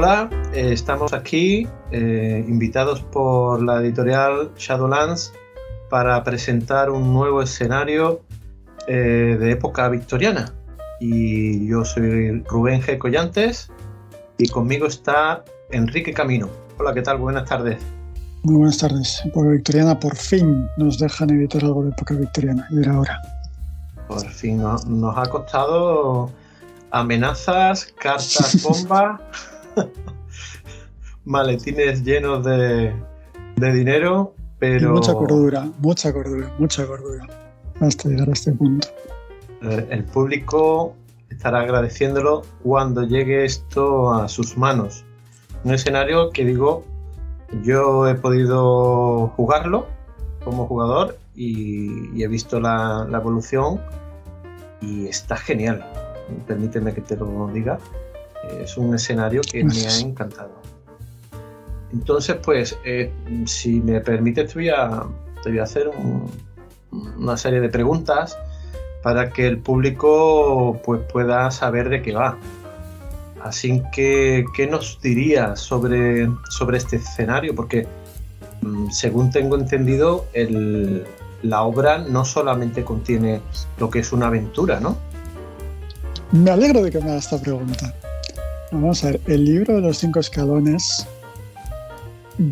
Hola, eh, estamos aquí eh, invitados por la editorial Shadowlands para presentar un nuevo escenario eh, de época victoriana. Y yo soy Rubén G. Collantes y conmigo está Enrique Camino. Hola, ¿qué tal? Buenas tardes. Muy buenas tardes. Época victoriana, por fin nos dejan editar algo de época victoriana. Y era hora. Por fin nos ha costado amenazas, cartas bomba. maletines llenos de, dinero, pero... mucha cordura, mucha cordura, mucha cordura, hasta llegar a este punto. El público estará agradeciéndolo cuando llegue esto a sus manos. Un escenario que digo, yo he podido jugarlo como jugador y, he visto la, la, evolución y está genial. Permíteme que te lo diga. Es un escenario que me ha encantado. Entonces, pues, eh, si me permites, te voy a, hacer una serie de preguntas para que el público pues, pueda saber de qué va. Así que, ¿qué nos dirías sobre, sobre este escenario? Porque, mm, según tengo entendido, la obra no solamente contiene lo que es una aventura, ¿no? Me alegro de que me hagas esta pregunta. Vamos a ver, el libro de los cinco escalones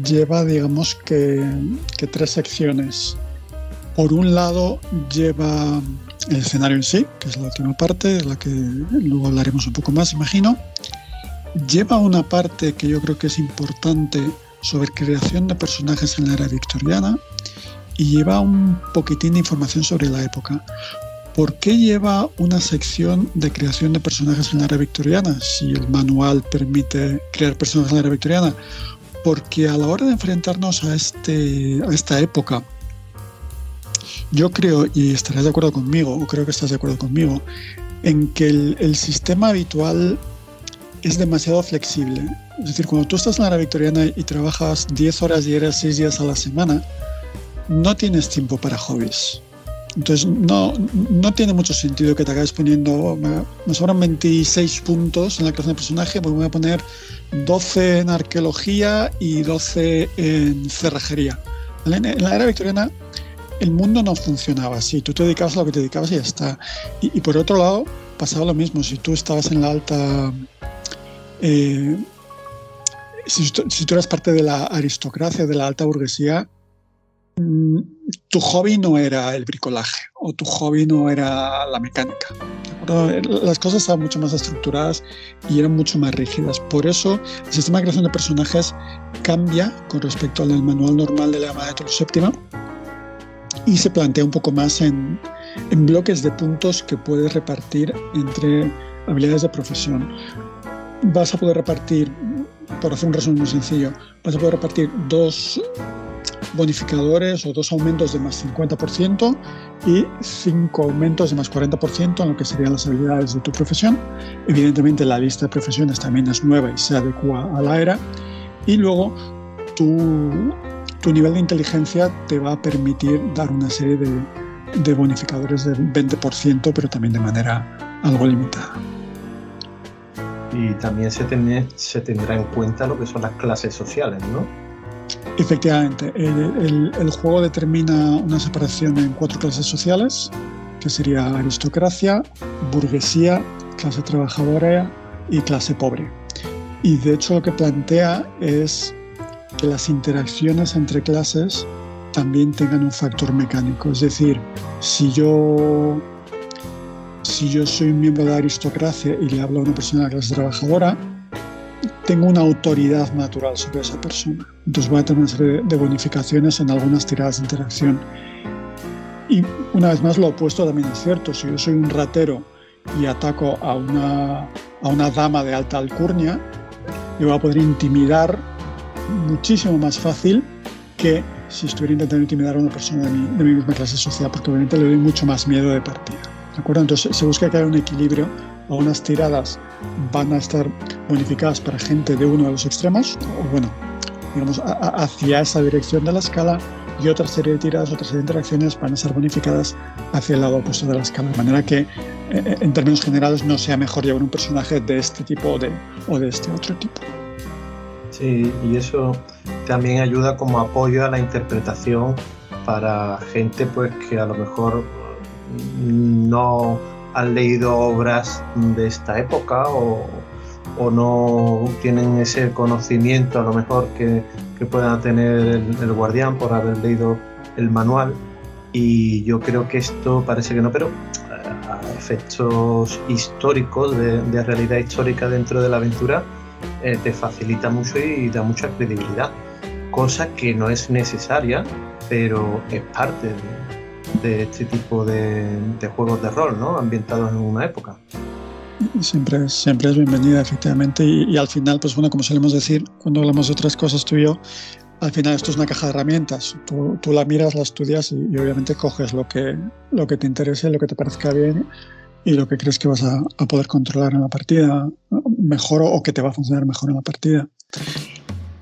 lleva, digamos que, tres secciones. Por un lado, lleva el escenario en sí, que es la última parte, de la que luego hablaremos un poco más, imagino. Lleva una parte que yo creo que es importante sobre creación de personajes en la era victoriana y lleva un poquitín de información sobre la época. ¿Por qué lleva una sección de creación de personajes en la era victoriana si el manual permite crear personajes en la era victoriana? Porque a la hora de enfrentarnos a, este, a esta época, yo creo, y estarás de acuerdo conmigo, o creo que estás de acuerdo conmigo, en que el, sistema habitual es demasiado flexible. Es decir, cuando tú estás en la era victoriana y trabajas 10 horas diarias, 6 días a la semana, no tienes tiempo para hobbies. Entonces, no, no tiene mucho sentido que te acabes poniendo, me, sobran 26 puntos en la creación de personaje, pues voy a poner 12 en arqueología y 12 en cerrajería. En la era victoriana el mundo no funcionaba así, tú te dedicabas a lo que te dedicabas y ya está. Y, por otro lado, pasaba lo mismo, si tú estabas en la alta... Eh, si, si tú eras parte de la aristocracia, de la alta burguesía, tu hobby no era el bricolaje o tu hobby no era la mecánica. Las cosas estaban mucho más estructuradas y eran mucho más rígidas. Por eso el sistema de creación de personajes cambia con respecto al manual normal de la llamada de VII y se plantea un poco más en, en bloques de puntos que puedes repartir entre habilidades de profesión. Vas a poder repartir, por hacer un resumen muy sencillo, vas a poder repartir dos bonificadores o dos aumentos de más 50% y cinco aumentos de más 40% en lo que serían las habilidades de tu profesión. Evidentemente la lista de profesiones también es nueva y se adecua a la era. Y luego tu, tu nivel de inteligencia te va a permitir dar una serie de, de bonificadores del 20%, pero también de manera algo limitada. Y también se, se tendrá en cuenta lo que son las clases sociales, ¿no? Efectivamente, el, juego determina una separación en cuatro clases sociales, que sería aristocracia, burguesía, clase trabajadora y clase pobre. Y de hecho lo que plantea es que las interacciones entre clases también tengan un factor mecánico. Es decir, si yo, si yo soy un miembro de la aristocracia y le hablo a una persona de la clase trabajadora, tengo una autoridad natural sobre esa persona. Entonces voy a tener una serie de bonificaciones en algunas tiradas de interacción. Y una vez más lo opuesto también es cierto. Si yo soy un ratero y ataco a una, a una dama de alta alcurnia, yo voy a poder intimidar muchísimo más fácil que si estuviera intentando intimidar a una persona de mi, de mi misma clase social, porque obviamente le doy mucho más miedo de partida. ¿De acuerdo? Entonces se busca haya un equilibrio algunas tiradas van a estar bonificadas para gente de uno de los extremos, o bueno, digamos, hacia esa dirección de la escala, y otra serie de tiradas, otra serie de interacciones van a estar bonificadas hacia el lado opuesto de la escala, de manera que eh, eh, en términos generales no sea mejor llevar un personaje de este tipo o de, o de este otro tipo. Sí, y eso también ayuda como apoyo a la interpretación para gente pues que a lo mejor no han leído obras de esta época o, no tienen ese conocimiento a lo mejor que, pueda tener el, guardián por haber leído el manual. Y yo creo que esto parece que no, pero eh, a efectos históricos, de realidad histórica dentro de la aventura, eh, te facilita mucho y da mucha credibilidad, cosa que no es necesaria, pero es parte de, este tipo de, juegos de rol, ¿no? ambientados en una época. Siempre, siempre es bienvenida, efectivamente, y, al final, pues bueno, como solemos decir, cuando hablamos de otras cosas tú y yo, al final esto es una caja de herramientas. Tú, tú la miras, la estudias y, obviamente coges lo que, lo que te interese, lo que te parezca bien y lo que crees que vas a, poder controlar en la partida mejor o que te va a funcionar mejor en la partida.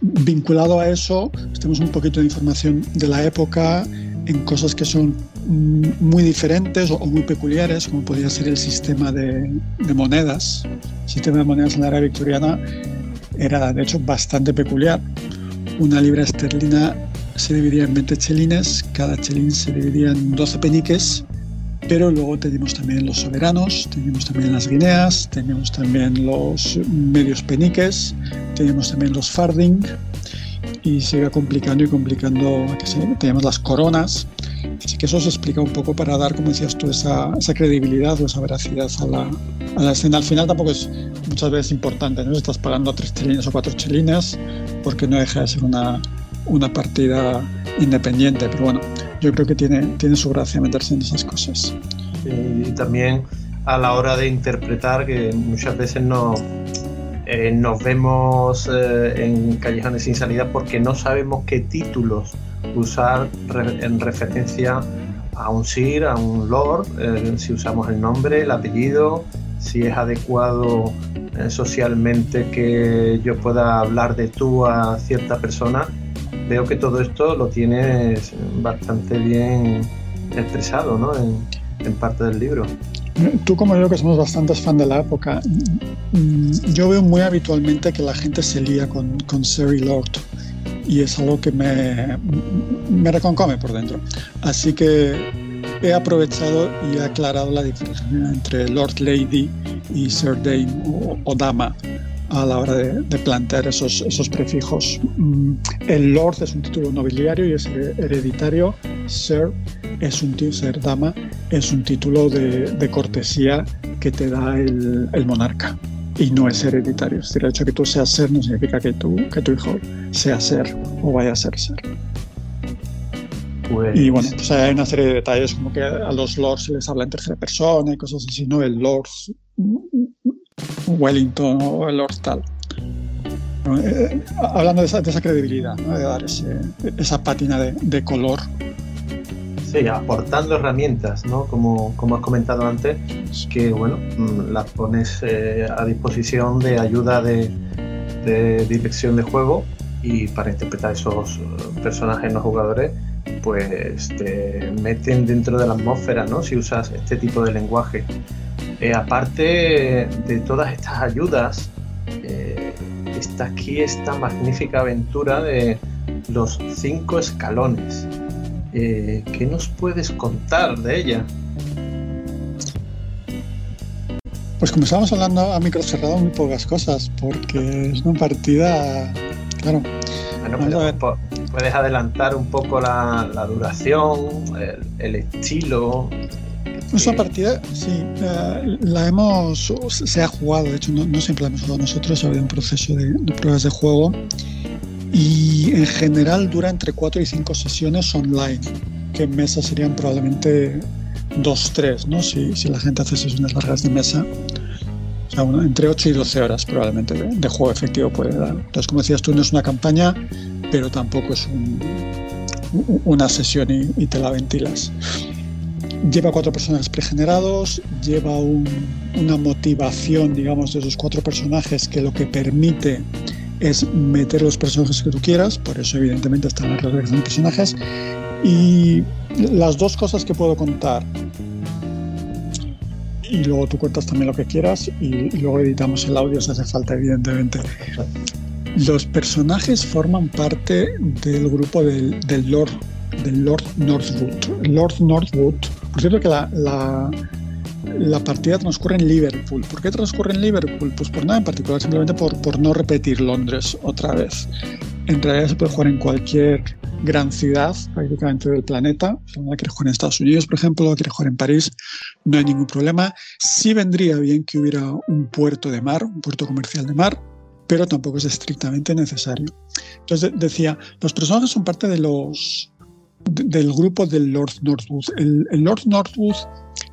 Vinculado a eso, tenemos un poquito de información de la época en cosas que son muy diferentes o, muy peculiares, como podría ser el sistema de, monedas. El sistema de monedas en la era victoriana era, de hecho, bastante peculiar. Una libra esterlina se dividía en 20 chelines, cada chelín se dividía en 12 peniques pero luego tenemos también los soberanos, tenemos también las guineas, tenemos también los medios peniques, tenemos también los farding y se va complicando y complicando, que tenemos las coronas. Así que eso se explica un poco para dar, como decías tú, esa, esa credibilidad o esa veracidad a la, a la, escena. Al final tampoco es muchas veces importante, ¿no? Estás pagando tres chelines o cuatro chelines porque no deja de ser una, una partida independiente, pero bueno, yo creo que tiene, tiene su gracia meterse en esas cosas. Y también a la hora de interpretar, que muchas veces no, eh, nos vemos eh, en callejones sin salida porque no sabemos qué títulos usar en referencia a un Sir, a un Lord, eh, si usamos el nombre, el apellido, si es adecuado socialmente que yo pueda hablar de tú a cierta persona veo que todo esto lo tienes bastante bien expresado ¿no? en, parte del libro. Tú como yo que somos bastantes fan de la época, mm, yo veo muy habitualmente que la gente se lía con, con Sir y Lord y es algo que me, me reconcome por dentro. Así que he aprovechado y aclarado la diferencia entre Lord Lady y Sir Dame o Dama a la hora de, plantear esos, esos prefijos. Mm, el Lord es un título nobiliario y es hereditario. Sir es un ser dama es un título de, cortesía que te da el, monarca y no es hereditario. Es decir, el hecho de que tú seas ser no significa que, tú, que tu hijo sea ser o vaya a ser ser. Pues... Y bueno, pues hay una serie de detalles como que a los lords se les habla en tercera persona y cosas así, ¿no? El lord Wellington o el Hortal. Eh, hablando de esa, credibilidad, de dar esa pátina de, color. Sí, aportando herramientas, ¿no? como, como has comentado antes, que bueno, mm, las pones eh, a disposición de ayuda de, dirección de juego y para interpretar esos eh, personajes no jugadores, pues te meten dentro de la atmósfera, ¿no? Si usas este tipo de lenguaje. Eh, aparte de todas estas ayudas, eh, está aquí esta magnífica aventura de los cinco escalones. Eh, ¿Qué nos puedes contar de ella? Pues como estábamos hablando a micro cerrado, muy pocas cosas, porque es una partida, claro. Bueno, puedes, adelantar un poco la, duración, el estilo, nuestra partida, sí, la, hemos, se ha jugado, de hecho no, siempre la hemos jugado nosotros, ha habido un proceso de, pruebas de juego y en general dura entre 4 y 5 sesiones online, que en mesa serían probablemente 2-3, ¿no? Si, si, la gente hace sesiones largas de mesa. O sea, entre 8 y 12 horas probablemente de, juego efectivo puede dar. Entonces, como decías tú, no es una campaña, pero tampoco es una sesión y, y te la ventilas. Lleva cuatro personajes pregenerados, lleva una motivación, digamos, de esos cuatro personajes que lo que permite es meter los personajes que tú quieras, por eso evidentemente están las reglas de personajes. Y las dos cosas que puedo contar, y luego tú cuentas también lo que quieras y, luego editamos el audio si hace falta, evidentemente. Los personajes forman parte del grupo del, Lord, del Lord Northwood. Lord Northwood, por cierto que la, la, partida transcurre en Liverpool. ¿Por qué transcurre en Liverpool? Pues por nada en particular, simplemente por, por no repetir Londres otra vez. En realidad se puede jugar en cualquier gran ciudad prácticamente del planeta. Si uno quiere jugar en Estados Unidos, por ejemplo, o quiere jugar en París, no hay ningún problema. Sí vendría bien que hubiera un puerto de mar, un puerto comercial de mar, pero tampoco es estrictamente necesario. Entonces decía, los personajes son parte de los del grupo del Lord Northwood. El, Lord Northwood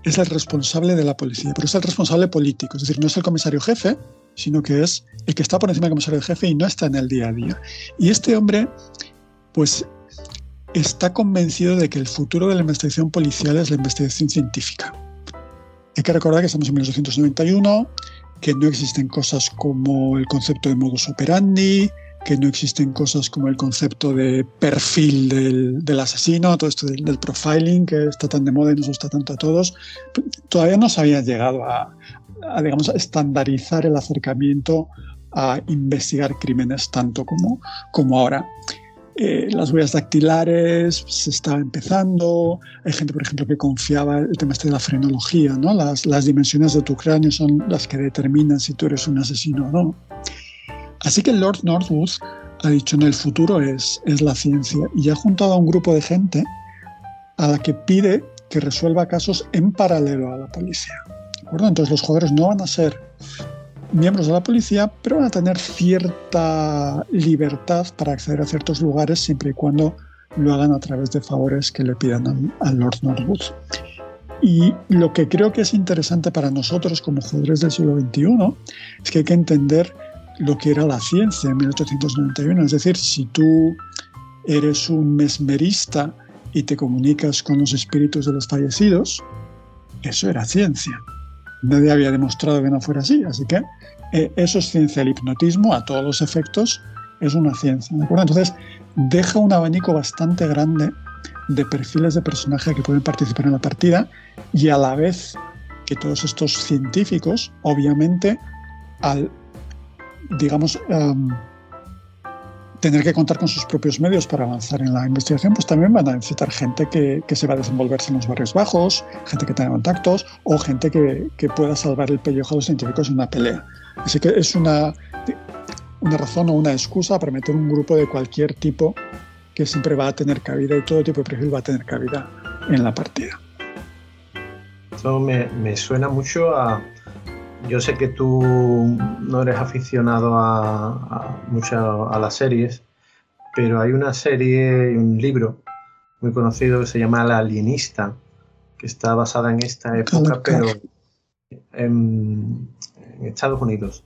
es el responsable de la policía, pero es el responsable político, es decir, no es el comisario jefe, sino que es el que está por encima del comisario jefe y no está en el día a día. Y este hombre, pues, está convencido de que el futuro de la investigación policial es la investigación científica. Hay que recordar que estamos en 1991, que no existen cosas como el concepto de modus operandi, que no existen cosas como el concepto de perfil del, asesino, todo esto del, profiling que está tan de moda y nos gusta tanto a todos. Todavía no se había llegado a, digamos, a estandarizar el acercamiento a investigar crímenes tanto como, como ahora. Eh, las huellas dactilares se estaba empezando. Hay gente, por ejemplo, que confiaba el tema este de la frenología, ¿no? Las, las dimensiones de tu cráneo son las que determinan si tú eres un asesino o no. Así que Lord Northwood ha dicho, no, el futuro es, es la ciencia y ha juntado a un grupo de gente a la que pide que resuelva casos en paralelo a la policía. Entonces los jugadores no van a ser miembros de la policía, pero van a tener cierta libertad para acceder a ciertos lugares siempre y cuando lo hagan a través de favores que le pidan al, Lord Northwood. Y lo que creo que es interesante para nosotros como jugadores del siglo XXI es que hay que entender lo que era la ciencia en 1891. Es decir, si tú eres un mesmerista y te comunicas con los espíritus de los fallecidos, eso era ciencia. Nadie había demostrado que no fuera así, así que eh, eso es ciencia. El hipnotismo, a todos los efectos, es una ciencia. Entonces, deja un abanico bastante grande de perfiles de personaje que pueden participar en la partida y a la vez que todos estos científicos, obviamente, al, digamos, em, tener que contar con sus propios medios para avanzar en la investigación, pues también van a necesitar gente que, que se va a desenvolverse en los barrios bajos, gente que tenga contactos o gente que, que pueda salvar el pellejo a los científicos en una pelea. Así que es una, una razón o una excusa para meter un grupo de cualquier tipo que siempre va a tener cabida y todo tipo de perfil va a tener cabida en la partida. Eso me, me suena mucho a... Yo sé que tú no eres aficionado a, a, mucho a las series, pero hay una serie, un libro muy conocido que se llama La Alienista, que está basada en esta época, pero en, en Estados Unidos.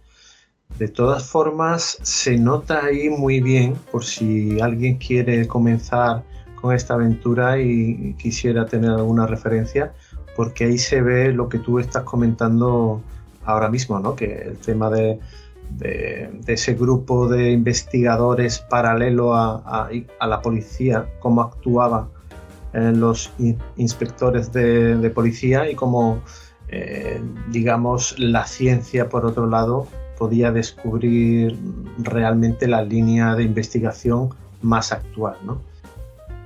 De todas formas, se nota ahí muy bien, por si alguien quiere comenzar con esta aventura y quisiera tener alguna referencia, porque ahí se ve lo que tú estás comentando ahora mismo, ¿no? que el tema de, ese grupo de investigadores paralelo a, la policía, cómo actuaban los inspectores de, policía y cómo eh, digamos, la ciencia, por otro lado, podía descubrir realmente la línea de investigación más actual.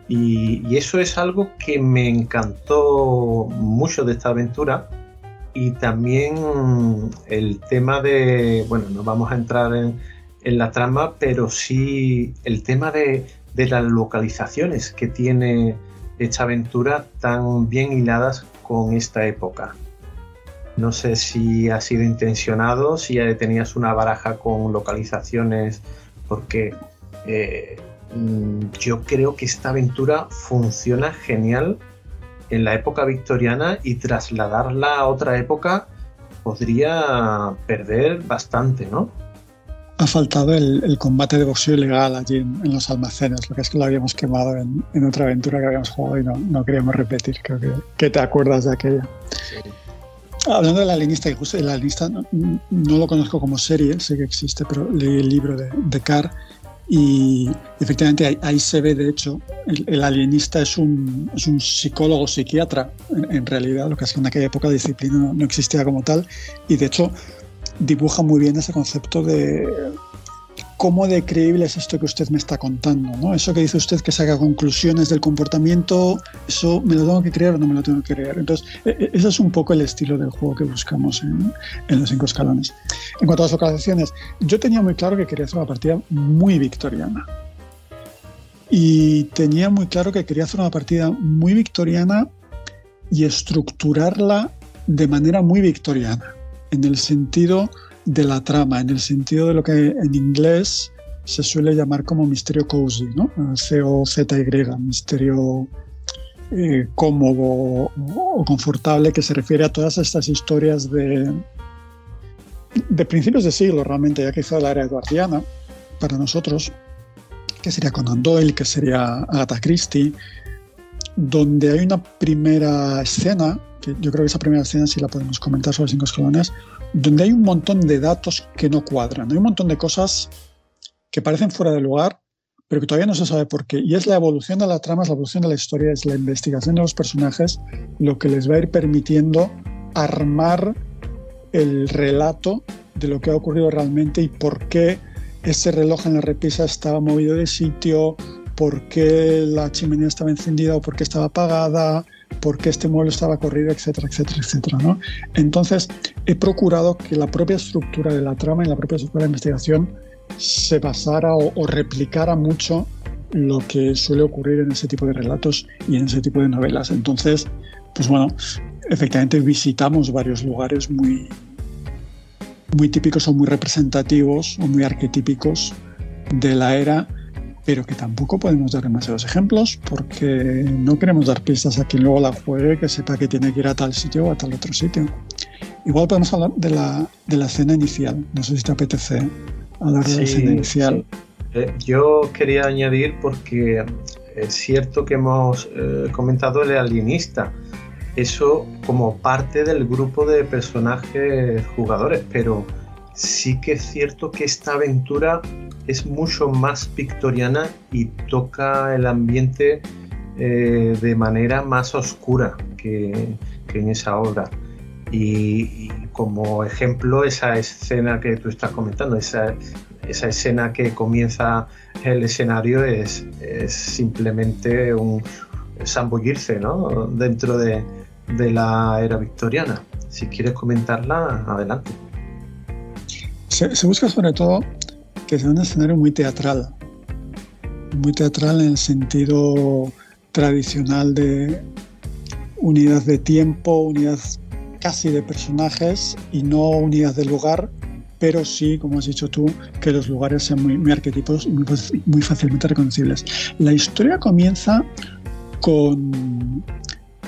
Y, eso es algo que me encantó mucho de esta aventura. Y también el tema de, bueno, no vamos a entrar en, la trama, pero sí el tema de, de las localizaciones que tiene esta aventura tan bien hiladas con esta época. No sé si ha sido intencionado, si ya tenías una baraja con localizaciones, porque eh, mm, yo creo que esta aventura funciona genial en la época victoriana y trasladarla a otra época podría perder bastante, ¿no? Ha faltado el, combate de boxeo ilegal allí en, los almacenes, lo que es que lo habíamos quemado en, otra aventura que habíamos jugado y no, queríamos repetir. Creo que, te acuerdas de aquella. Sí. Hablando de la alienista, justo la alienista no, lo conozco como serie, sé que existe, pero leí el libro de, de Carr y efectivamente ahí, se ve, de hecho, el, alienista es un, es un, psicólogo psiquiatra, en, realidad, lo que que en aquella época la disciplina no, existía como tal, y de hecho dibuja muy bien ese concepto de, cómo de creíble es esto que usted me está contando, ¿no? Eso que dice usted que saca conclusiones del comportamiento, eso me lo tengo que creer o no me lo tengo que creer. Entonces, e, e, ese es un poco el estilo del juego que buscamos en, en los cinco escalones. En cuanto a las localizaciones, yo tenía muy claro que quería hacer una partida muy victoriana. Y tenía muy claro que quería hacer una partida muy victoriana y estructurarla de manera muy victoriana, en el sentido de la trama, en el sentido de lo que en inglés se suele llamar como misterio cozy, ¿no? C-O-Z-Y, misterio eh, cómodo o confortable, que se refiere a todas estas historias de, de principios de siglo, realmente, ya que hizo la era eduardiana, para nosotros, que sería Conan Doyle, que sería Agatha Christie, donde hay una primera escena, que yo creo que esa primera escena sí la podemos comentar sobre cinco escalones, donde hay un montón de datos que no cuadran, hay un montón de cosas que parecen fuera de lugar, pero que todavía no se sabe por qué. Y es la evolución de la trama, es la evolución de la historia, es la investigación de los personajes lo que les va a ir permitiendo armar el relato de lo que ha ocurrido realmente y por qué ese reloj en la repisa estaba movido de sitio, por qué la chimenea estaba encendida o por qué estaba apagada, por qué este mueble estaba corrido, etcétera, etcétera, etcétera. ¿no? Entonces, he procurado que la propia estructura de la trama y la propia estructura de la investigación se basara o, o replicara mucho lo que suele ocurrir en ese tipo de relatos y en ese tipo de novelas. Entonces, pues bueno, efectivamente visitamos varios lugares muy, muy típicos o muy representativos o muy arquetípicos de la era, pero que tampoco podemos dar demasiados ejemplos porque no queremos dar pistas a quien luego la juegue que sepa que tiene que ir a tal sitio o a tal otro sitio. Igual podemos hablar de la, de la escena inicial. No sé si te apetece hablar de la escena inicial. Eh, yo quería añadir porque es cierto que hemos eh, comentado el alienista eso como parte del grupo de personajes jugadores, pero sí que es cierto que esta aventura es mucho más victoriana y toca el ambiente eh, de manera más oscura que, en esa obra. Y, como ejemplo, esa escena que tú estás comentando, esa, esa escena que comienza el escenario es, es simplemente un zambullirse ¿no? dentro de, de la era victoriana. Si quieres comentarla, adelante. Se, busca sobre todo que sea un escenario muy teatral, muy teatral en el sentido tradicional de unidad de tiempo, unidad casi de personajes y no unidad de lugar, pero sí, como has dicho tú, que los lugares sean muy, arquetipos y muy, muy fácilmente reconocibles. La historia comienza con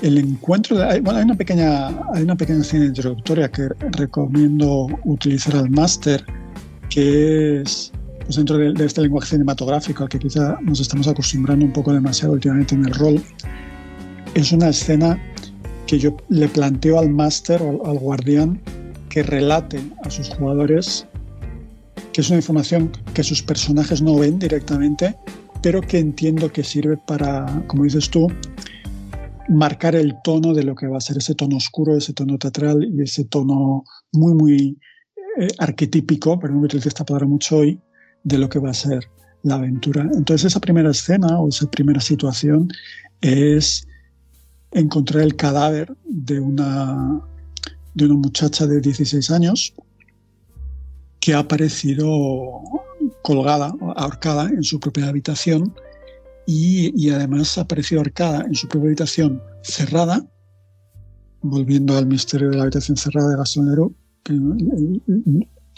el encuentro, de, bueno, hay una pequeña, hay una pequeña escena introductoria que recomiendo utilizar al máster, que es pues dentro de, este lenguaje cinematográfico al que quizá nos estamos acostumbrando un poco demasiado últimamente en el rol. Es una escena que yo le planteo al máster o al guardián que relate a sus jugadores, que es una información que sus personajes no ven directamente, pero que entiendo que sirve para, como dices tú, marcar el tono de lo que va a ser ese tono oscuro, ese tono teatral y ese tono muy, muy eh, arquetípico, perdón que utilice esta palabra mucho hoy, de lo que va a ser la aventura. Entonces esa primera escena o esa primera situación es encontrar el cadáver de una, de una muchacha de 16 años que ha aparecido colgada, ahorcada en su propia habitación y, además ha aparecido arcada en su propia habitación cerrada, volviendo al misterio de la habitación cerrada de Gastón Leroux,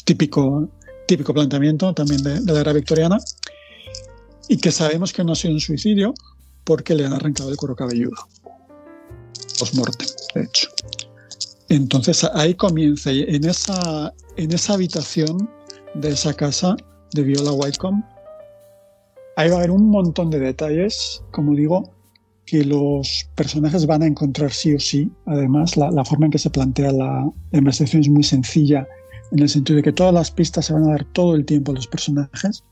típico, típico planteamiento también de, la era victoriana, y que sabemos que no ha sido un suicidio porque le han arrancado el cuero cabelludo, post-mortem, de hecho. Entonces ahí comienza, en esa, en esa habitación de esa casa de Viola Whitecomb, Ahí va a haber un montón de detalles, como digo, que los personajes van a encontrar sí o sí. Además, la, forma en que se plantea la, investigación es muy sencilla, en el sentido de que todas las pistas se van a dar todo el tiempo a los personajes.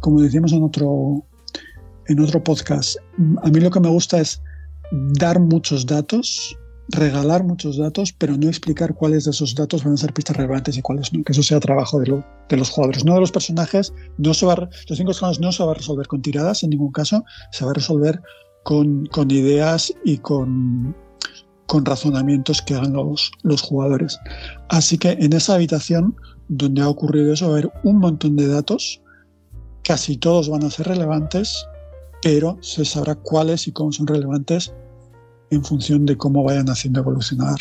Como decíamos en otro, en otro podcast, a mí lo que me gusta es dar muchos datos, regalar muchos datos, pero no explicar cuáles de esos datos van a ser pistas relevantes y cuáles no. Que eso sea trabajo de, los jugadores, no de los personajes. No se va, los cinco escalones no se va a resolver con tiradas en ningún caso, se va a resolver con, ideas y con, con razonamientos que hagan los, los jugadores. Así que en esa habitación donde ha ocurrido eso va a haber un montón de datos, casi todos van a ser relevantes, pero se sabrá cuáles y cómo son relevantes en función de cómo vayan haciendo evolucionar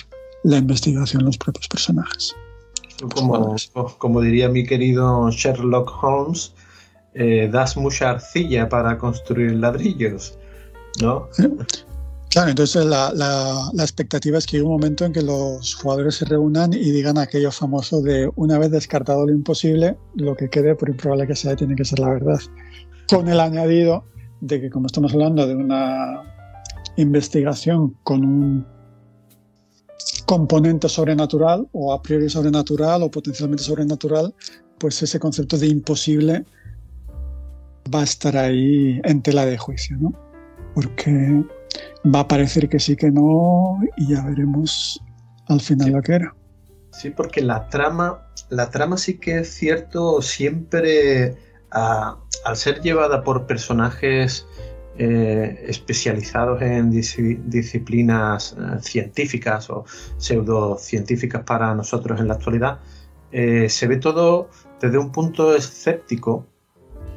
la investigación los propios personajes. Como, como diría mi querido Sherlock Holmes, eh, das mucha arcilla para construir ladrillos, ¿no? Claro, entonces la, la, expectativa es que llegue un momento en que los jugadores se reúnan y digan aquello famoso de una vez descartado lo imposible, lo que quede, por improbable que sea, tiene que ser la verdad. Con el añadido de que como estamos hablando de una investigación con un componente sobrenatural o a priori sobrenatural o potencialmente sobrenatural, pues ese concepto de imposible va a estar ahí en tela de juicio, ¿no? Porque va a parecer que sí que no y ya veremos al final lo que era. Sí, porque la trama, la trama sí que es cierto, siempre al ser llevada por personajes eh, especializados en disciplinas eh, científicas o pseudocientíficas para nosotros en la actualidad, eh, se ve todo desde un punto escéptico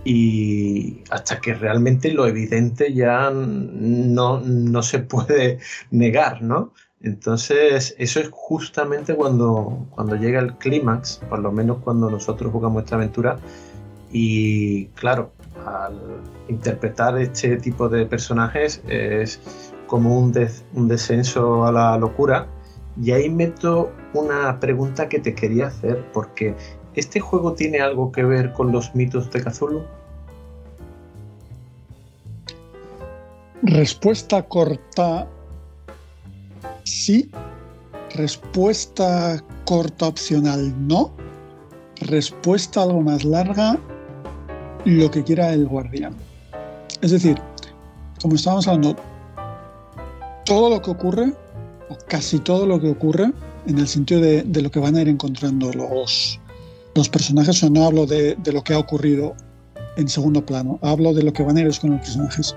y hasta que realmente lo evidente ya no, no se puede negar, ¿no? Entonces, eso es justamente cuando, cuando llega el clímax, por lo menos cuando nosotros jugamos esta aventura. Y claro, al interpretar este tipo de personajes es como un, un descenso a la locura. Y ahí meto una pregunta que te quería hacer, porque ¿este juego tiene algo que ver con los mitos de Cthulhu? Respuesta corta, sí. Respuesta corta opcional, no. Respuesta algo más larga, lo que quiera el guardián. Es decir, como estábamos hablando, todo lo que ocurre, o casi todo lo que ocurre, en el sentido de, lo que van a ir encontrando los, los personajes, o no hablo de, lo que ha ocurrido en segundo plano, hablo de lo que van a ir con los personajes.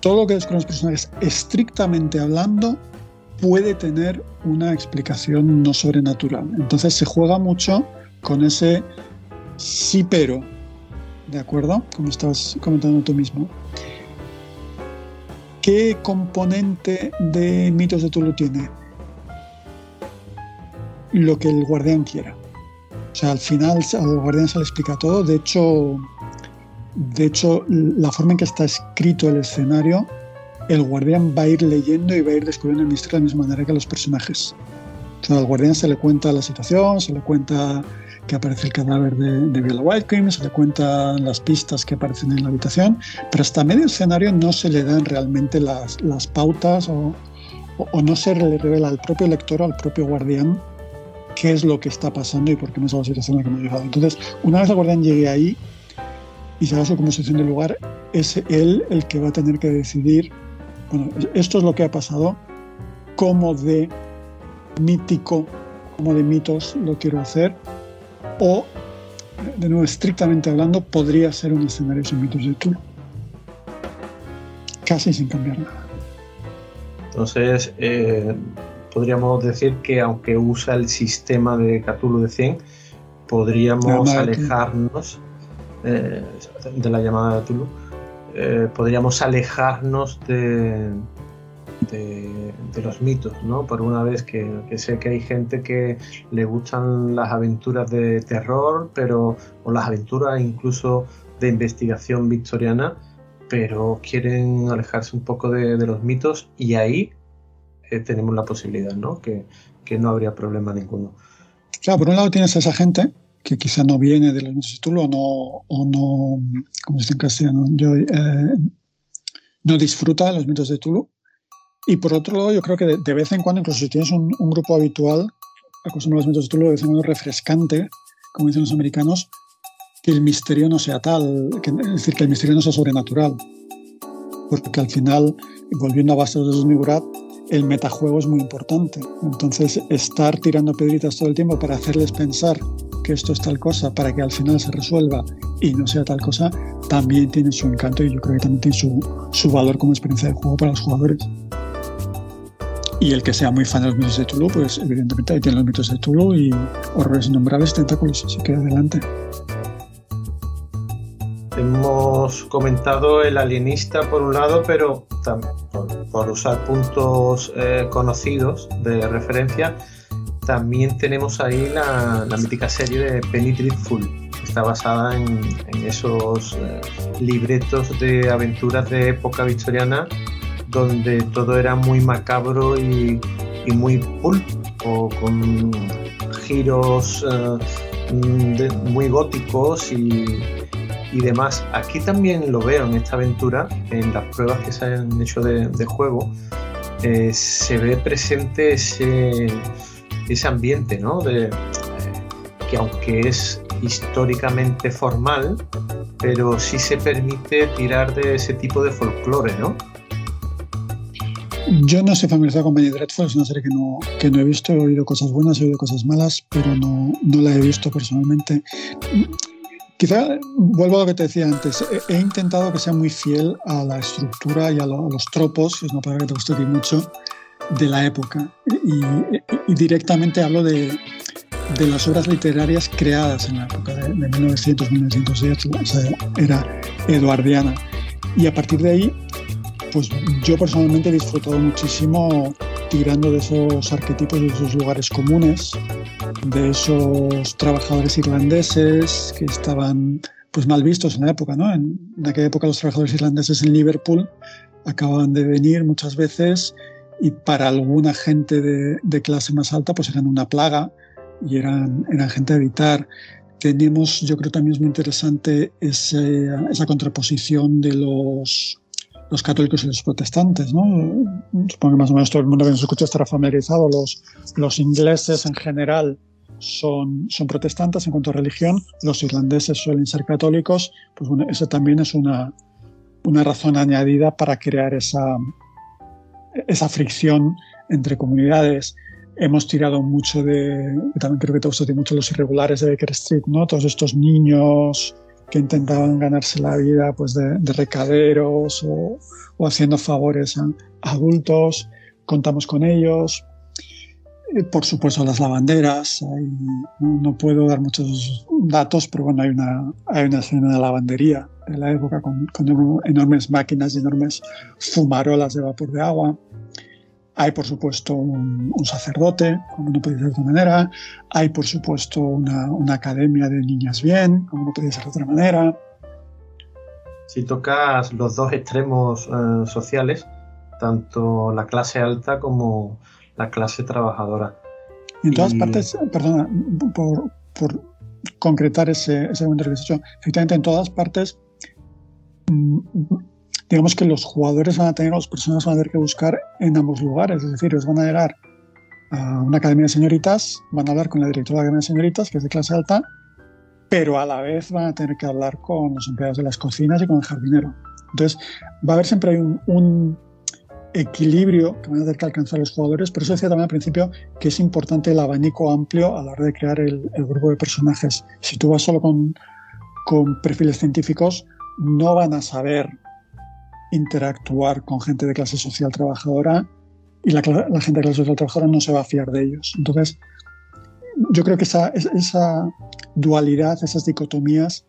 Todo lo que es con los personajes, estrictamente hablando, puede tener una explicación no sobrenatural. Entonces se juega mucho con ese sí pero, ¿de acuerdo? Como estás comentando tú mismo. ¿Qué componente de mitos de Tulu tiene? Lo que el guardián quiera. O sea, al final al guardián se le explica todo. De hecho, de hecho, la forma en que está escrito el escenario, el guardián va a ir leyendo y va a ir descubriendo el misterio de la misma manera que los personajes. O sea, al guardián se le cuenta la situación, se le cuenta que aparece el cadáver de, de White White se le cuentan las pistas que aparecen en la habitación, pero hasta medio escenario no se le dan realmente las, pautas o, no se le revela al propio lector, al propio guardián, qué es lo que está pasando y por qué no es la situación en la que hemos llegado. Entonces, una vez el guardián llegue ahí y se haga su conversación del lugar, es él el que va a tener que decidir, bueno, esto es lo que ha pasado, cómo de mítico, cómo de mitos lo quiero hacer, o, de nuevo, estrictamente hablando, podría ser un escenario sin mitos de Tulu. Casi sin cambiar nada. Entonces, eh, podríamos decir que aunque usa el sistema de Cthulhu de 100, podríamos alejarnos eh, de la llamada de Cthulhu, eh, podríamos alejarnos de, de, los mitos, ¿no? Por una vez que, sé que hay gente que le gustan las aventuras de terror, pero o las aventuras incluso de investigación victoriana, pero quieren alejarse un poco de, los mitos y ahí eh, tenemos la posibilidad, ¿no? Que, no habría problema ninguno. Claro, por un lado tienes a esa gente que quizá no viene de los mitos de Tulu o no, o no como se dice en castellano, yo, eh, no disfruta de los mitos de Tulu y por otro lado, yo creo que de, vez en cuando, incluso si tienes un, grupo habitual, acostumbrado a los métodos de de vez en cuando refrescante, como dicen los americanos, que el misterio no sea tal, que, es decir, que el misterio no sea sobrenatural. Porque al final, volviendo a Bastos de Migurat, el metajuego es muy importante. Entonces, estar tirando piedritas todo el tiempo para hacerles pensar que esto es tal cosa, para que al final se resuelva y no sea tal cosa, también tiene su encanto y yo creo que también tiene su, su valor como experiencia de juego para los jugadores. Y el que sea muy fan de los mitos de Tulu, pues evidentemente ahí tiene los mitos de Tulu y horrores innombrables, tentáculos, así que adelante. Hemos comentado el alienista por un lado, pero por, usar puntos eh, conocidos de referencia, también tenemos ahí la, mítica serie de Penny Dreadful, que está basada en, esos eh, libretos de aventuras de época victoriana donde todo era muy macabro y, muy pulp, o con giros eh, muy góticos y, demás. Aquí también lo veo en esta aventura, en las pruebas que se han hecho de, juego, eh, se ve presente ese, ese ambiente, ¿no? Eh, que aunque es históricamente formal, pero sí se permite tirar de ese tipo de folclore, ¿no? Yo no estoy familiarizado con Penny Dreadful, es una serie que no, que no he visto, he oído cosas buenas, he oído cosas malas, pero no, no la he visto personalmente. Quizá vuelvo a lo que te decía antes, he, intentado que sea muy fiel a la estructura y a, los tropos, es una palabra que te gusta mucho, de la época. Y, directamente hablo de, de, las obras literarias creadas en la época de, de 1900-1910, o sea, era eduardiana. Y a partir de ahí pues yo personalmente he disfrutado muchísimo tirando de esos arquetipos, de esos lugares comunes, de esos trabajadores irlandeses que estaban pues mal vistos en la época, ¿no? En, aquella época los trabajadores irlandeses en Liverpool acababan de venir muchas veces y para alguna gente de, clase más alta pues eran una plaga y eran, eran gente a evitar. Tenemos, yo creo también es muy interesante esa contraposición de los los católicos y los protestantes. ¿no? Supongo que más o menos todo el mundo que nos escucha estará familiarizado. Los, los ingleses en general son, son protestantes en cuanto a religión, los irlandeses suelen ser católicos, pues bueno, eso también es una, una razón añadida para crear esa, esa fricción entre comunidades. Hemos tirado mucho de, también creo que te gusta mucho los irregulares de Baker Street, ¿no? Todos estos niños que intentaban ganarse la vida pues de, recaderos o, haciendo favores a, adultos. Contamos con ellos. Por supuesto, las lavanderas. no, puedo dar muchos datos, pero bueno, hay una, hay una escena de lavandería de la época con, con enormes máquinas y enormes fumarolas de vapor de agua. Hay, por supuesto, un, sacerdote, como no podía ser de otra manera. Hay, por supuesto, una, academia de niñas bien, como no podía ser de otra manera. Si tocas los dos extremos eh, sociales, tanto la clase alta como la clase trabajadora. en todas partes, perdona, por, concretar ese, ese comentario que has hecho, efectivamente en todas partes digamos que los jugadores van a tener, las personas van a tener que buscar en ambos lugares, es decir, ellos van a llegar a una academia de señoritas, van a hablar con la directora de la academia de señoritas, que es de clase alta, pero a la vez van a tener que hablar con los empleados de las cocinas y con el jardinero. Entonces, va a haber siempre un, equilibrio que van a tener que alcanzar los jugadores, pero eso decía también al principio que es importante el abanico amplio a la hora de crear el, el grupo de personajes. Si tú vas solo con, con perfiles científicos, no van a saber interactuar con gente de clase social trabajadora y la, gente de clase social trabajadora no se va a fiar de ellos. Entonces, yo creo que esa, dualidad, esas dicotomías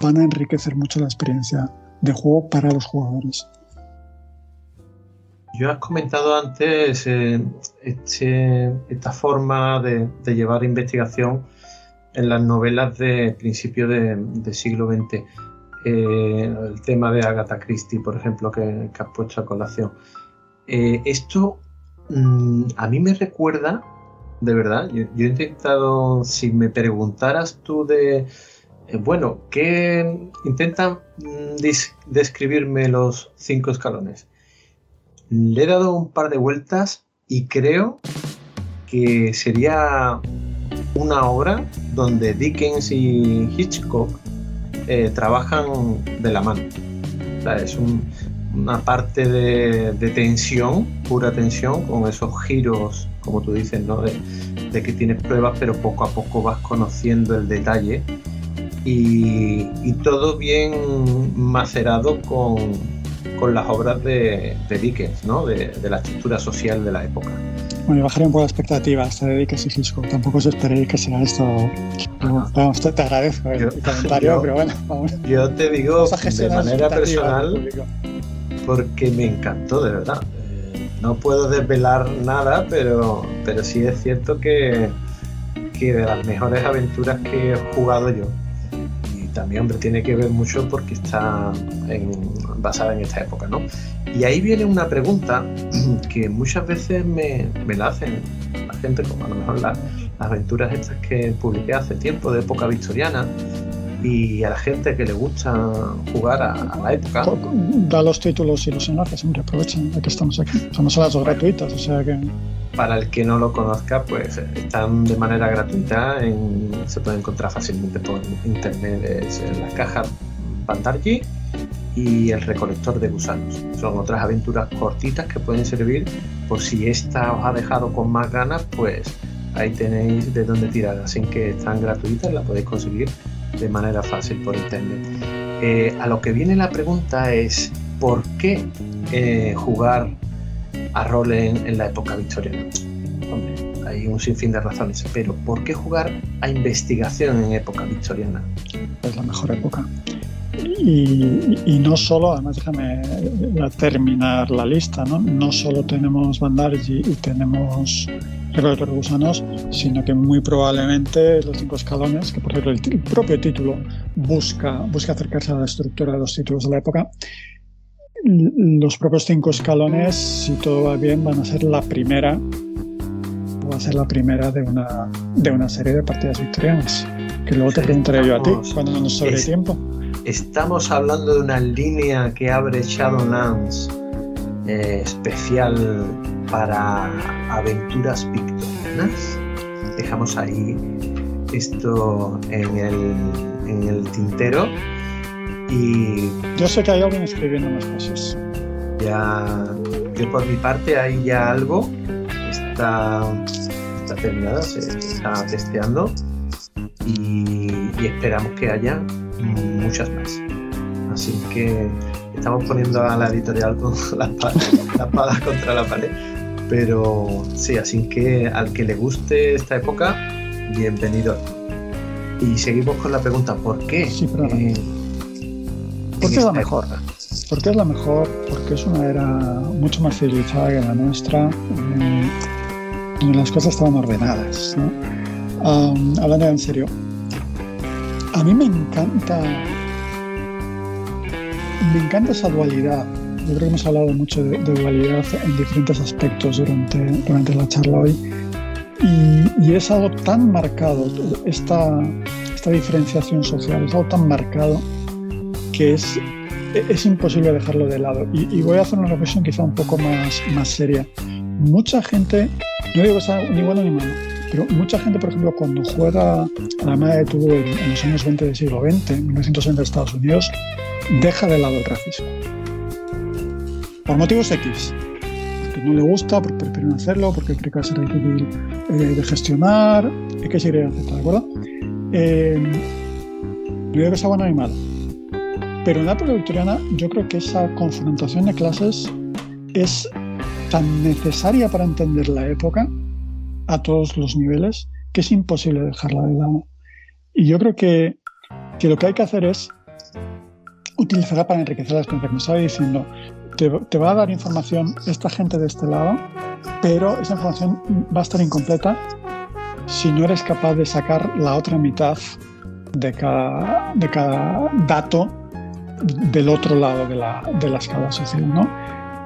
van a enriquecer mucho la experiencia de juego para los jugadores. Yo has comentado antes eh, este, esta forma de, llevar investigación en las novelas de principio de siglo XX. Eh, el tema de Agatha Christie, por ejemplo, que, has puesto a colación. Eh, esto mm, a mí me recuerda, de verdad, yo, he intentado, si me preguntaras tú de, eh, bueno, ¿qué intentan mm, describirme los cinco escalones? Le he dado un par de vueltas y creo que sería una obra donde Dickens y Hitchcock eh, trabajan de la mano. es un, una parte de, tensión, pura tensión, con esos giros, como tú dices, ¿no? de, que tienes pruebas, pero poco a poco vas conociendo el detalle. Y, todo bien macerado con, las obras de, Dickens, ¿no? de, la estructura social de la época. Bueno, bajaré un poco la expectativa hasta de Dickens y Hitchcock. Tampoco os esperéis que sea esto. Te, te, agradezco el, comentario, pero bueno, vamos. Yo te digo de manera personal porque me encantó, de verdad. No puedo desvelar nada, pero, pero sí es cierto que, que de las mejores aventuras que he jugado yo. Y también, hombre, tiene que ver mucho porque está basada en esta época, ¿no? Y ahí viene una pregunta que muchas veces me, me la hacen la gente, como a lo mejor las aventuras estas que publiqué hace tiempo de época victoriana, y a la gente que le gusta jugar a, la época. Da los títulos y los enlaces, hombre, aprovechen de que estamos aquí. Son las gratuitas, o sea que. Para el que no lo conozca, pues están de manera gratuita, en, se puede encontrar fácilmente por internet es en la caja Bandarji y el recolector de gusanos. Son otras aventuras cortitas que pueden servir por si esta os ha dejado con más ganas, pues ahí tenéis de dónde tirar. Así que están gratuitas, la podéis conseguir de manera fácil por internet. Eh, a lo que viene la pregunta es, ¿por qué eh, jugar a rol en, la época victoriana? Hay un sinfín de razones, pero ¿por qué jugar a investigación en época victoriana? Es la mejor época. Y, no solo, además déjame terminar la lista, ¿no? No solo tenemos Bandarji y tenemos los gusanos, sino que muy probablemente los cinco escalones, que por ejemplo el, propio título busca, busca acercarse a la estructura de los títulos de la época, los propios cinco escalones, si todo va bien, van a ser la primera, va a ser la primera de una, de una serie de partidas victorianas, que luego te preguntaré yo a ti cuando nos sobre tiempo. Estamos hablando de una línea que abre Shadowlands eh, especial para aventuras victorianas. Dejamos ahí esto en el, en el tintero. Y yo sé que hay alguien escribiendo más cosas. Ya, yo por mi parte hay ya algo. Está, está terminada, se, está testeando y, y esperamos que haya muchas más. Así que estamos poniendo a la editorial con las la contra la pared. Pero sí, así que al que le guste esta época, bienvenido. Y seguimos con la pregunta, ¿por qué? Sí, eh, ¿Por qué es la mejor? Porque es la mejor, porque es una era mucho más civilizada que la nuestra, eh, donde las cosas estaban ordenadas. hablando en serio, a mí me encanta me encanta esa dualidad. Yo creo que hemos hablado mucho de, dualidad en diferentes aspectos durante, durante la charla hoy. Y, es algo tan marcado, esta, esta diferenciación social, es algo tan marcado que es, es imposible dejarlo de lado. Y, voy a hacer una reflexión quizá un poco más, más seria. Mucha gente, no digo que sea ni bueno ni malo, pero mucha gente, por ejemplo, cuando juega a la madre de tuvo en, en, los años 20 del siglo XX, en 1960 Estados Unidos, deja de lado el racismo. Por motivos X. Porque no le gusta, porque prefieren hacerlo, porque cree que va a ser difícil eh, de gestionar, X, Y, Z, ¿de acuerdo? Eh, no digo que sea bueno ni malo. Pero en la época victoriana yo creo que esa confrontación de clases es tan necesaria para entender la época a todos los niveles que es imposible dejarla de lado. Y yo creo que, que lo que hay que hacer es utilizará para enriquecer las cosas. Como estaba diciendo, te, va a dar información esta gente de este lado, pero esa información va a estar incompleta si no eres capaz de sacar la otra mitad de cada, de cada dato del otro lado de la, de la escala social. ¿no?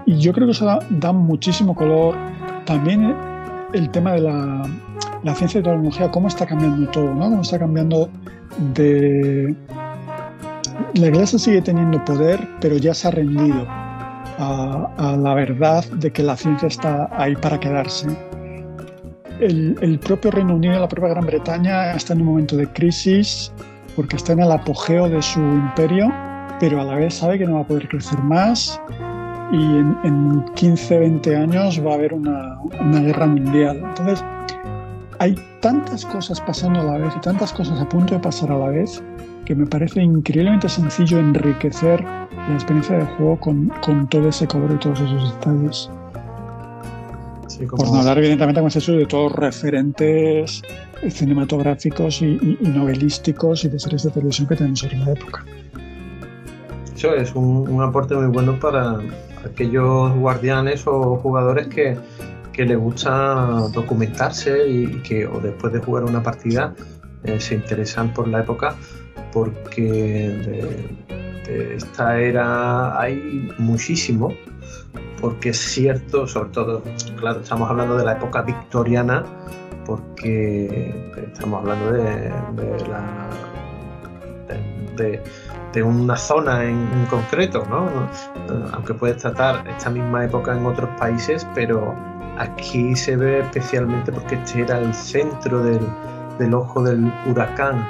Y yo creo que eso da, muchísimo color. También el tema de la, la ciencia y tecnología, cómo está cambiando todo, ¿no? cómo está cambiando de, la iglesia sigue teniendo poder, pero ya se ha rendido a, la verdad de que la ciencia está ahí para quedarse. El, propio Reino Unido, la propia Gran Bretaña, está en un momento de crisis porque está en el apogeo de su imperio, pero a la vez sabe que no va a poder crecer más y en, 15, 20 años va a haber una, una guerra mundial. Entonces, hay tantas cosas pasando a la vez y tantas cosas a punto de pasar a la vez que me parece increíblemente sencillo enriquecer la experiencia del juego con, con todo ese color y todos esos detalles. Por no hablar, evidentemente, como es eso, de todos referentes cinematográficos y, novelísticos y de series de televisión que tenemos en la época. Eso es un, un aporte muy bueno para aquellos guardianes o jugadores que, que les gusta documentarse y que o después de jugar una partida eh, se interesan por la época porque de, esta era hay muchísimo porque es cierto, sobre todo, claro, estamos hablando de la época victoriana porque estamos hablando de, la de, una zona en, concreto, ¿no? Aunque puedes tratar esta misma época en otros países, pero Aquí se ve especialmente porque este era el centro del, ojo del huracán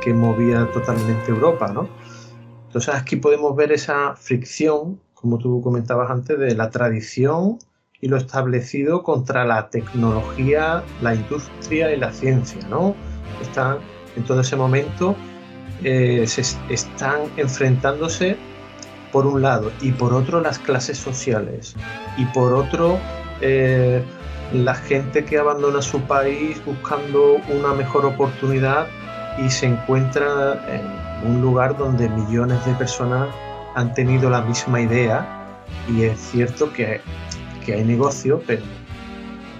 que, movía totalmente Europa, ¿no? Entonces aquí podemos ver esa fricción, como tú comentabas antes, de la tradición y lo establecido contra la tecnología, la industria y la ciencia, ¿no? Están en todo ese momento eh, se están enfrentándose por un lado y por otro las clases sociales y por otro eh, la gente que abandona su país buscando una mejor oportunidad y se encuentra en un lugar donde millones de personas han tenido la misma idea y es cierto que, que hay negocio, pero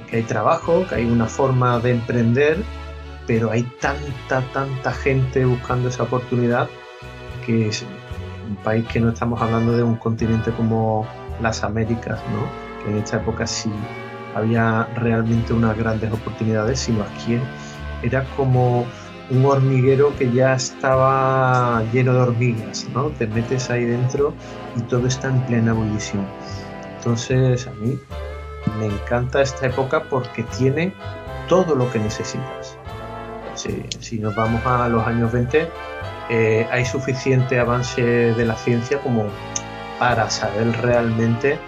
que hay trabajo, que hay una forma de emprender, pero hay tanta, tanta gente buscando esa oportunidad que es un país que no estamos hablando de un continente como las Américas, ¿no? En esta época sí había realmente unas grandes oportunidades, sino aquí era como un hormiguero que ya estaba lleno de hormigas, ¿no? Te metes ahí dentro y todo está en plena ebullición. Entonces a mí me encanta esta época porque tiene todo lo que necesitas. Si, nos vamos a los años 20, eh, hay suficiente avance de la ciencia como para saber realmente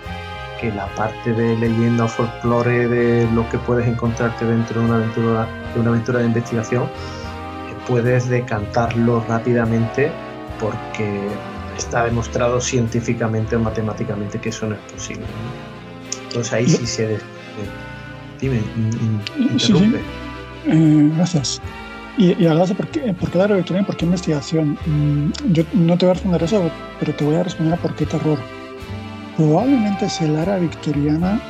que la parte de leyenda o folclore de lo que puedes encontrarte dentro de una aventura de, una aventura de investigación, eh, puedes decantarlo rápidamente porque está demostrado científicamente o matemáticamente que eso no es posible. Entonces ahí sí se... Dime, interrumpe. Eh, gracias. Y, y hablas de por qué, por qué la y por qué investigación. Mm, yo no te voy a responder eso, pero te voy a responder a por qué terror. Probablemente es el era victoriana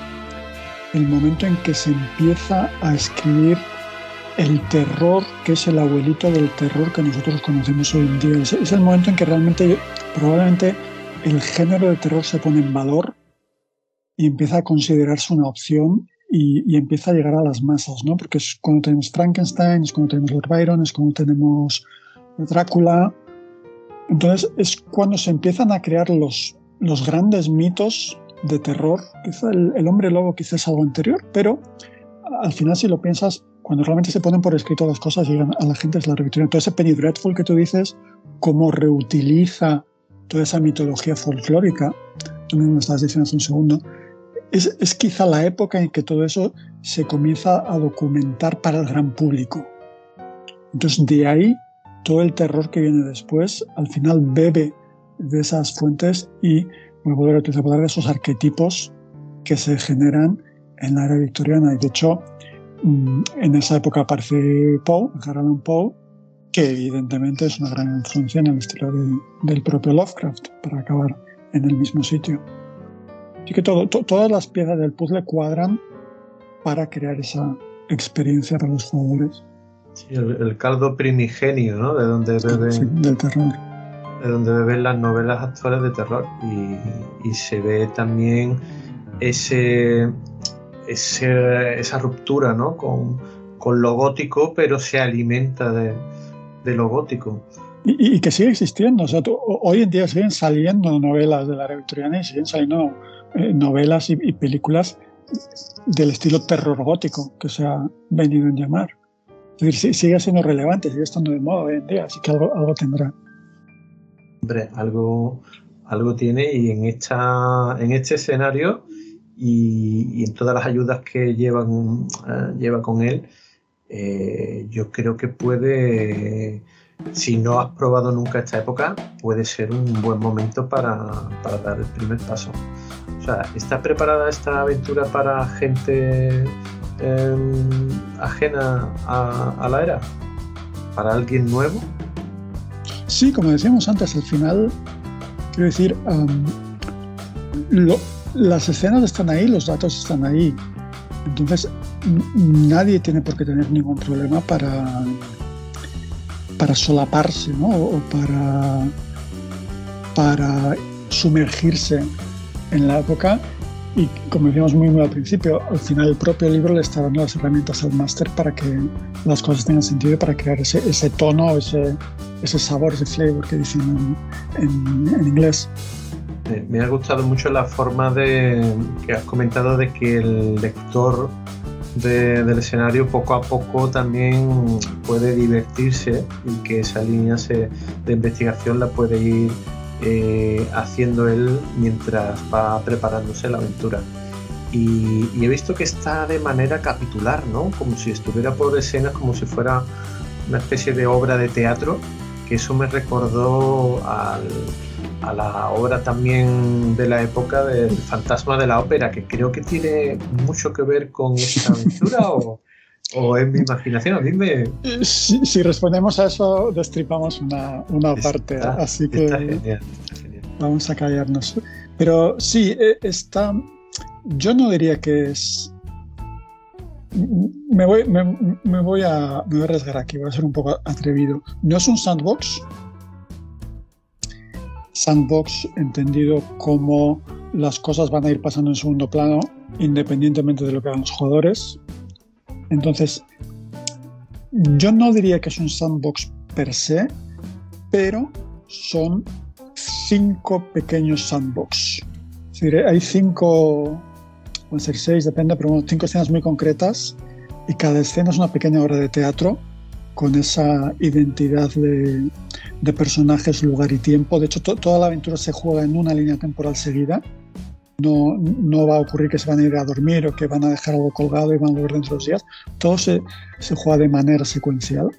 el momento en que se empieza a escribir el terror, que es el abuelito del terror que nosotros conocemos hoy en día. Es, el momento en que realmente, probablemente, el género de terror se pone en valor y empieza a considerarse una opción y, empieza a llegar a las masas, ¿no? Porque es cuando tenemos Frankenstein, es cuando tenemos Lord Byron, es cuando tenemos Drácula. Entonces es cuando se empiezan a crear los los grandes mitos de terror. Quizá el, hombre lobo quizás es algo anterior, pero al final si lo piensas, cuando realmente se ponen por escrito las cosas llegan a la gente es la revictoria. Entonces ese Penny Dreadful que tú dices, cómo reutiliza toda esa mitología folclórica, tú mismo me estabas diciendo hace un segundo, es, es quizá la época en que todo eso se comienza a documentar para el gran público. Entonces de ahí todo el terror que viene después, al final bebe de esas fuentes y voy a volver a utilizar de esos arquetipos que se generan en la era victoriana. Y de hecho, mm, en esa época aparece Poe, Harlan Poe, que evidentemente es una gran influencia en el estilo del propio Lovecraft, para acabar en el mismo sitio. Así que todo, todas las piezas del puzzle cuadran para crear esa experiencia para los jugadores. el, caldo primigenio, ¿no? De donde bebe... del terror donde beben las novelas actuales de terror y, se ve también ese, esa ruptura ¿no? con, lo gótico, pero se alimenta de, lo gótico. Y, que sigue existiendo. O sea, hoy en día siguen saliendo novelas de la era victoriana y siguen saliendo eh, novelas y, películas del estilo terror gótico que se ha venido en llamar. Es decir, sigue siendo relevante, sigue estando de moda hoy en día, así que algo, algo tendrá. Hombre, algo, algo tiene y en, esta, en este escenario y, en todas las ayudas que llevan, eh, lleva con él, eh, yo creo que puede, si no has probado nunca esta época, puede ser un buen momento para, para dar el primer paso. O sea, ¿está preparada esta aventura para gente em, ajena a, la era? ¿Para alguien nuevo? Sí, como decíamos antes, al final, quiero decir, las escenas están ahí, los datos están ahí. Entonces, nadie tiene por qué tener ningún problema para, para solaparse, ¿no? O para, para sumergirse en la época y como decíamos muy, muy al principio, al final el propio libro le está dando las herramientas al máster para que las cosas tengan sentido, para crear ese, ese tono, ese, ese sabor, ese flavor que dicen en, en, inglés. Me ha gustado mucho la forma de que has comentado de que el lector del escenario poco a poco también puede divertirse y que esa línea de investigación la puede ir eh, haciendo él mientras va preparándose la aventura. Y, he visto que está de manera capitular, ¿no? Como si estuviera por escenas, como si fuera una especie de obra de teatro, que eso me recordó a la obra también de la época del Fantasma de la Ópera, que creo que tiene mucho que ver con esta aventura o, o es mi imaginación. Dime. Si, respondemos a eso, destripamos una, una parte. Así que vamos a callarnos. Pero sí, e, está. Yo no diría que es. Me voy, me, voy a, me voy a arriesgar aquí, voy a ser un poco atrevido. No es un sandbox. Sandbox entendido como las cosas van a ir pasando en segundo plano independientemente de lo que hagan los jugadores. Entonces, yo no diría que es un sandbox per se, pero son cinco pequeños sandbox. Es decir, hay cinco, pueden ser seis, depende, pero cinco escenas muy concretas y cada escena es una pequeña obra de teatro con esa identidad de, personajes, lugar y tiempo. De hecho, toda la aventura se juega en una línea temporal seguida no, no, va a ocurrir que se van a ir a dormir o que van a dejar algo colgado y van a volver dentro de los días. Todo se, se juega de manera secuencial.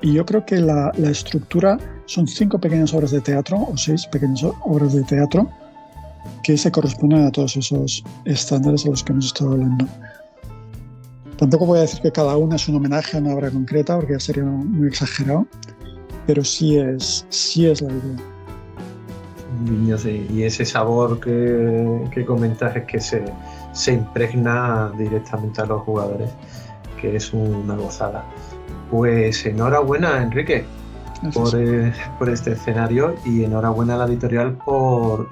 Y yo creo que la, la, estructura son cinco pequeñas obras de teatro o seis pequeñas obras de teatro que se corresponden a todos esos estándares a los que hemos estado hablando. Tampoco voy a decir que cada una es un homenaje a una obra concreta porque ya sería muy exagerado, pero sí es, sí es la idea y, ese sabor que, que, comentas es que se, se impregna directamente a los jugadores, que es una gozada. Pues enhorabuena, Enrique, por, eh, por, este escenario y enhorabuena a la editorial por,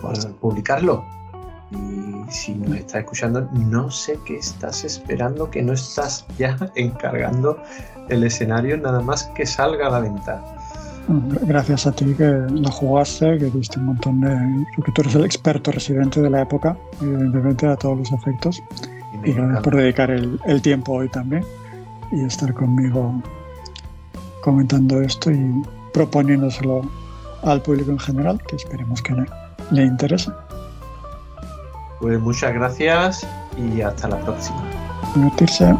por publicarlo. Y si nos estás escuchando, no sé qué estás esperando, que no estás ya encargando el escenario nada más que salga a la venta. Gracias a ti que lo jugaste, que viste un montón de. que tú eres el experto residente de la época, evidentemente a todos los efectos. Y, gracias por dedicar el, tiempo hoy también y estar conmigo comentando esto y proponiéndoselo al público en general, que esperemos que le, le interese. Pues muchas gracias y hasta la próxima. Divertirse.